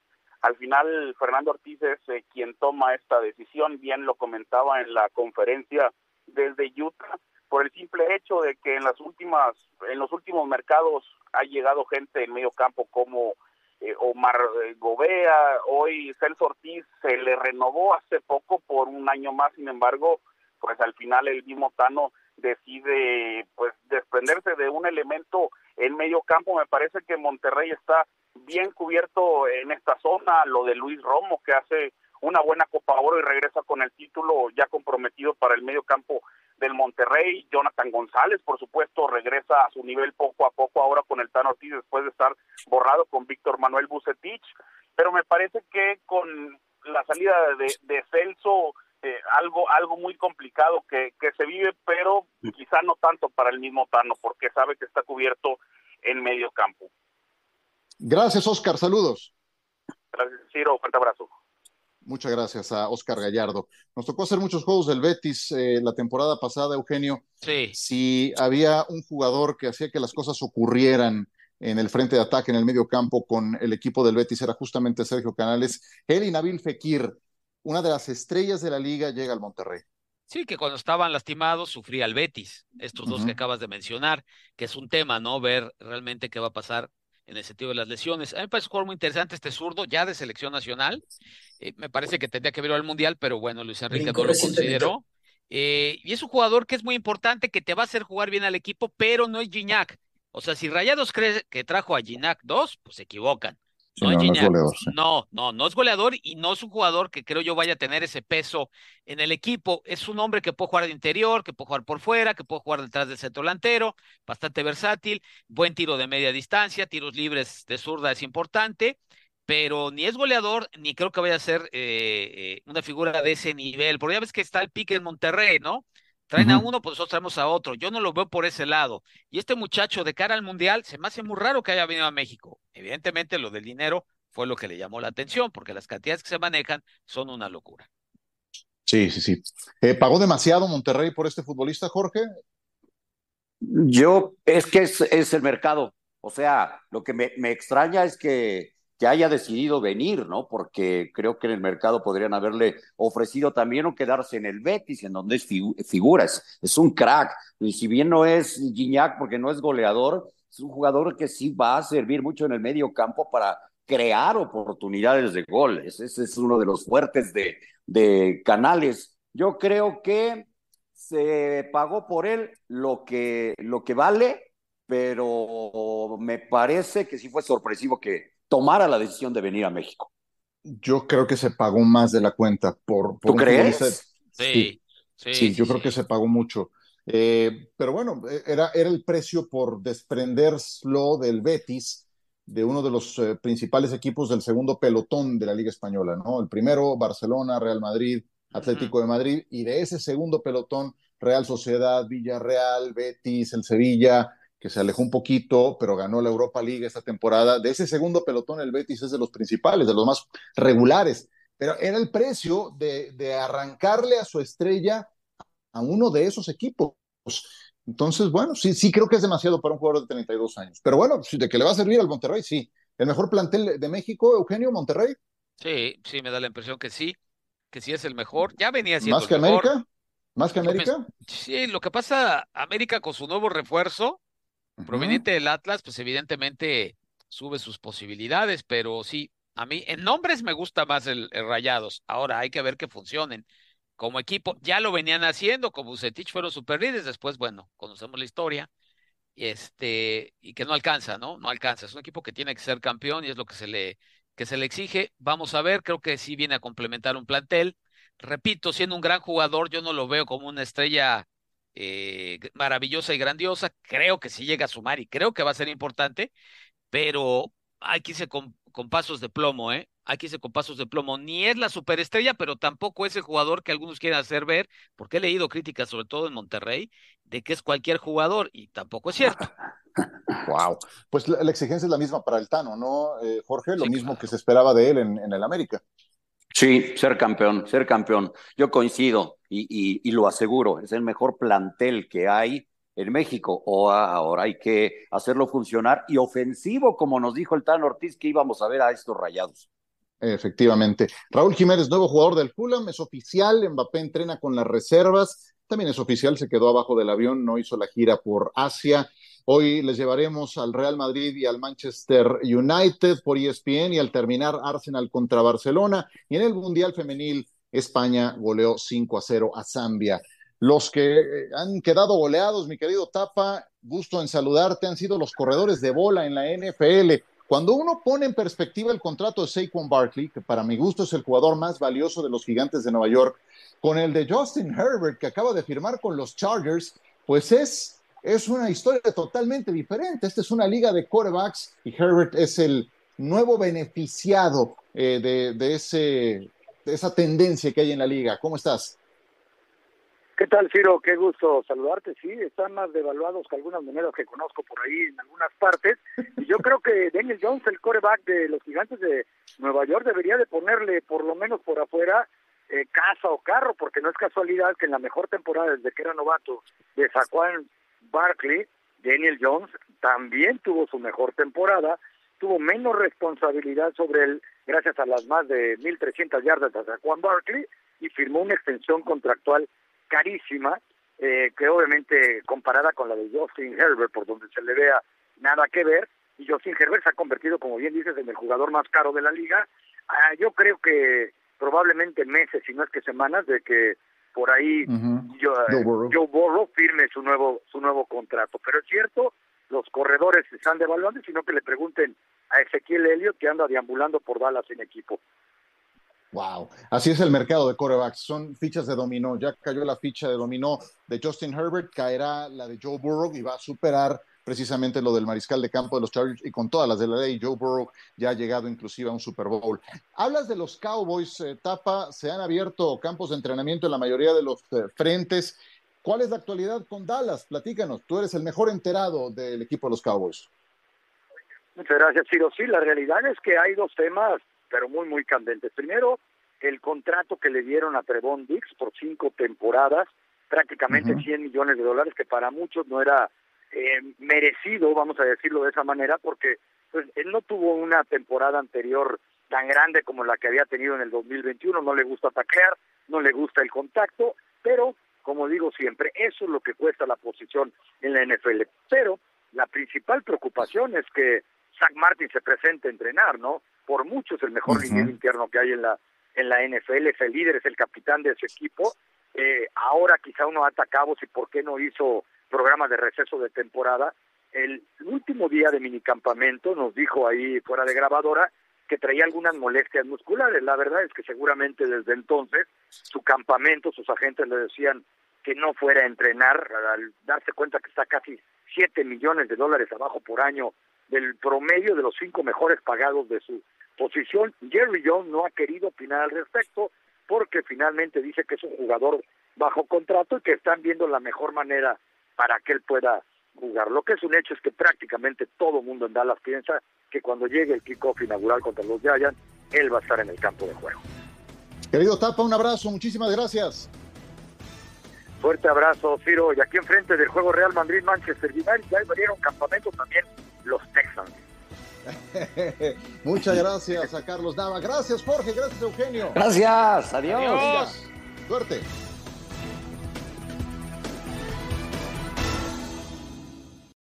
al final Fernando Ortiz es eh, quien toma esta decisión, bien lo comentaba en la conferencia desde Utah, por el simple hecho de que en las últimas, en los últimos mercados ha llegado gente en medio campo como eh, Omar Gobea, hoy Celso Ortiz se le renovó hace poco por un año más, sin embargo, pues al final el mismo Tano decide pues desprenderse de un elemento en medio campo. Me parece que Monterrey está bien cubierto en esta zona, lo de Luis Romo que hace una buena Copa Oro y regresa con el título ya comprometido para el medio campo del Monterrey. Jonathan González, por supuesto, regresa a su nivel poco a poco ahora con el Tano Ortiz después de estar borrado con Víctor Manuel Bucetich. Pero me parece que con la salida de, de Celso, eh, algo, algo muy complicado que, que se vive, pero quizá no tanto para el mismo Tano, porque sabe que está cubierto en medio campo. Gracias, Oscar. Saludos. Gracias, Ciro. Fuerte abrazo. Muchas gracias a Oscar Gallardo. Nos tocó hacer muchos juegos del Betis eh, la temporada pasada, Eugenio. Sí. Si había un jugador que hacía que las cosas ocurrieran en el frente de ataque, en el medio campo con el equipo del Betis, era justamente Sergio Canales. Él y Nabil Fekir, una de las estrellas de la liga, llega al Monterrey. Sí, que cuando estaban lastimados sufría el Betis, estos dos que acabas de mencionar, que es un tema, ¿no? Ver realmente qué va a pasar en el sentido de las lesiones. A mí me parece un jugador muy interesante este zurdo, ya de selección nacional. Eh, me parece que tendría que verlo al Mundial, pero bueno, Luis Enrique no lo consideró. Eh, y es un jugador que es muy importante, que te va a hacer jugar bien al equipo, pero no es Gignac. O sea, si Rayados cree que trajo a Gignac 2, pues se equivocan. No, no, es goleador, no, no, no es goleador y no es un jugador que creo yo vaya a tener ese peso en el equipo. Es un hombre que puede jugar de interior, que puede jugar por fuera, que puede jugar detrás del centro delantero, bastante versátil, buen tiro de media distancia, tiros libres de zurda es importante, pero ni es goleador, ni creo que vaya a ser eh, eh, una figura de ese nivel. Porque ya ves que está el pique en Monterrey, ¿no? Traen a uno, pues nosotros traemos a otro. Yo no lo veo por ese lado. Y este muchacho de cara al Mundial, se me hace muy raro que haya venido a México. Evidentemente lo del dinero fue lo que le llamó la atención, porque las cantidades que se manejan son una locura. Sí, sí, sí. Eh, ¿Pagó demasiado Monterrey por este futbolista, Jorge? Yo, es que es, es el mercado. O sea, lo que me, me extraña es que que haya decidido venir, ¿no? Porque creo que en el mercado podrían haberle ofrecido también o quedarse en el Betis, en donde es figura, es, un crack. Y si bien no es Gignac porque no es goleador, es un jugador que sí va a servir mucho en el medio campo para crear oportunidades de gol. Ese, es uno de los fuertes de, de Canales. Yo creo que se pagó por él lo que, lo que vale, pero me parece que sí fue sorpresivo que, tomara la decisión de venir a México. Yo creo que se pagó más de la cuenta por... ¿Tú crees? Sí, sí, yo creo que se pagó mucho. Eh, pero bueno, era, era el precio por desprenderslo del Betis, de uno de los eh, principales equipos del segundo pelotón de la Liga Española, ¿no? El primero, Barcelona, Real Madrid, Atlético de Madrid, y de ese segundo pelotón, Real Sociedad, Villarreal, Betis, el Sevilla, que se alejó un poquito, pero ganó la Europa League esta temporada. De ese segundo pelotón, el Betis es de los principales, de los más regulares, pero era el precio de, de arrancarle a su estrella a uno de esos equipos. Entonces, bueno, sí, sí creo que es demasiado para un jugador de 32 años. Pero bueno, de que le va a servir al Monterrey, sí. ¿El mejor plantel de México, Eugenio, Monterrey? Sí, sí, me da la impresión que sí, que sí es el mejor. Ya venía siendo ¿Más que América? ¿Más que América? Sí, lo que pasa, América con su nuevo refuerzo, Proveniente del Atlas, pues evidentemente sube sus posibilidades, pero sí, a mí en nombres me gusta más el, Rayados. Ahora hay que ver que funcionen. Como equipo, ya lo venían haciendo, como Bucetich fueron super líderes, después, bueno, conocemos la historia, este, y que no alcanza, ¿no? No alcanza. Es un equipo que tiene que ser campeón y es lo que se le, que se le exige. Vamos a ver, creo que sí viene a complementar un plantel. Repito, siendo un gran jugador, yo no lo veo como una estrella eh, maravillosa y grandiosa. Creo que sí llega a sumar y creo que va a ser importante, pero hay que irse con, pasos de plomo, ¿eh? Hay que irse con pasos de plomo. Ni es la superestrella, pero tampoco es el jugador que algunos quieren hacer ver, porque he leído críticas, sobre todo en Monterrey, de que es cualquier jugador y tampoco es cierto. Wow. Pues la, exigencia es la misma para el Tano, ¿no, eh, Jorge? Lo mismo que se esperaba de él en, en el América. Sí, ser campeón, ser campeón. Yo coincido y, lo aseguro, es el mejor plantel que hay en México. O ahora hay que hacerlo funcionar y ofensivo, como nos dijo el Tan Ortiz, que íbamos a ver a estos rayados. Efectivamente. Raúl Jiménez, nuevo jugador del Fulham, es oficial, Mbappé entrena con las reservas, también es oficial, se quedó abajo del avión, no hizo la gira por Asia. Hoy les llevaremos al Real Madrid y al Manchester United por ESPN y al terminar Arsenal contra Barcelona. Y en el Mundial Femenil, España goleó 5 a 0 a Zambia. Los que eh, han quedado goleados, mi querido Tapa, gusto en saludarte, han sido los corredores de bola en la NFL. Cuando uno pone en perspectiva el contrato de Saquon Barkley, que para mi gusto es el jugador más valioso de los gigantes de Nueva York, con el de Justin Herbert, que acaba de firmar con los Chargers, pues es, es una historia totalmente diferente. Esta es una liga de quarterbacks y Herbert es el nuevo beneficiado eh, de, de, ese, de esa tendencia que hay en la liga. ¿Cómo estás? ¿Qué tal, Ciro? Qué gusto saludarte. Sí, están más devaluados que algunas monedas que conozco por ahí en algunas partes. Y yo creo que Daniel Jones, el coreback de los gigantes de Nueva York, debería de ponerle por lo menos por afuera eh, casa o carro, porque no es casualidad que en la mejor temporada desde que era novato de Saquon Barkley, Daniel Jones también tuvo su mejor temporada, tuvo menos responsabilidad sobre él gracias a las más de 1.300 yardas de Saquon Barkley y firmó una extensión contractual carísima, eh, que obviamente comparada con la de Justin Herbert, por donde se le vea nada que ver, y Justin Herbert se ha convertido, como bien dices, en el jugador más caro de la liga. Ah, yo creo que probablemente meses, si no es que semanas, de que por ahí yo, Joe, Burrow. firme su nuevo su nuevo contrato. Pero es cierto, los corredores se están devaluando, sino que le pregunten a Ezequiel Elliott que anda deambulando por Dallas en equipo. Wow, así es el mercado de corebacks, son fichas de dominó. Ya cayó la ficha de dominó de Justin Herbert, caerá la de Joe Burrow y va a superar precisamente lo del mariscal de campo de los Chargers y con todas las de la ley. Joe Burrow ya ha llegado inclusive a un Super Bowl. Hablas de los Cowboys, eh, Tapa, se han abierto campos de entrenamiento en la mayoría de los eh, frentes. ¿Cuál es la actualidad con Dallas? Platícanos, tú eres el mejor enterado del equipo de los Cowboys. Muchas gracias, Ciro. Sí, la realidad es que hay dos temas pero muy, muy candentes. Primero, el contrato que le dieron a Trevon Dix por cinco temporadas, prácticamente 100 millones de dólares, que para muchos no era eh, merecido, vamos a decirlo de esa manera, porque pues, él no tuvo una temporada anterior tan grande como la que había tenido en el 2021, no le gusta taclear, no le gusta el contacto, pero como digo siempre, eso es lo que cuesta la posición en la NFL. Pero la principal preocupación es que Zach Martin se presente a entrenar, ¿no? Por mucho es el mejor uh interno que hay en la en la NFL, es el líder, es el capitán de ese equipo. Eh, ahora quizá uno ata cabos y por qué no hizo programas de receso de temporada. El último día de minicampamento nos dijo ahí fuera de grabadora que traía algunas molestias musculares. La verdad es que seguramente desde entonces su campamento, sus agentes le decían que no fuera a entrenar, al darse cuenta que está casi 7 millones de dólares abajo por año del promedio de los cinco mejores pagados de su posición. Jerry Jones no ha querido opinar al respecto porque finalmente dice que es un jugador bajo contrato y que están viendo la mejor manera para que él pueda jugar. Lo que es un hecho es que prácticamente todo mundo en Dallas piensa que cuando llegue el kickoff inaugural contra los Giants, él va a estar en el campo de juego. Querido Tapa, un abrazo, muchísimas gracias. Fuerte abrazo, Ciro. Y aquí enfrente del juego Real Madrid-Manchester United ya abrieron campamento también los Texans. Muchas gracias a Carlos Nava. Gracias, Jorge. Gracias, Eugenio. Gracias. Adiós. Suerte.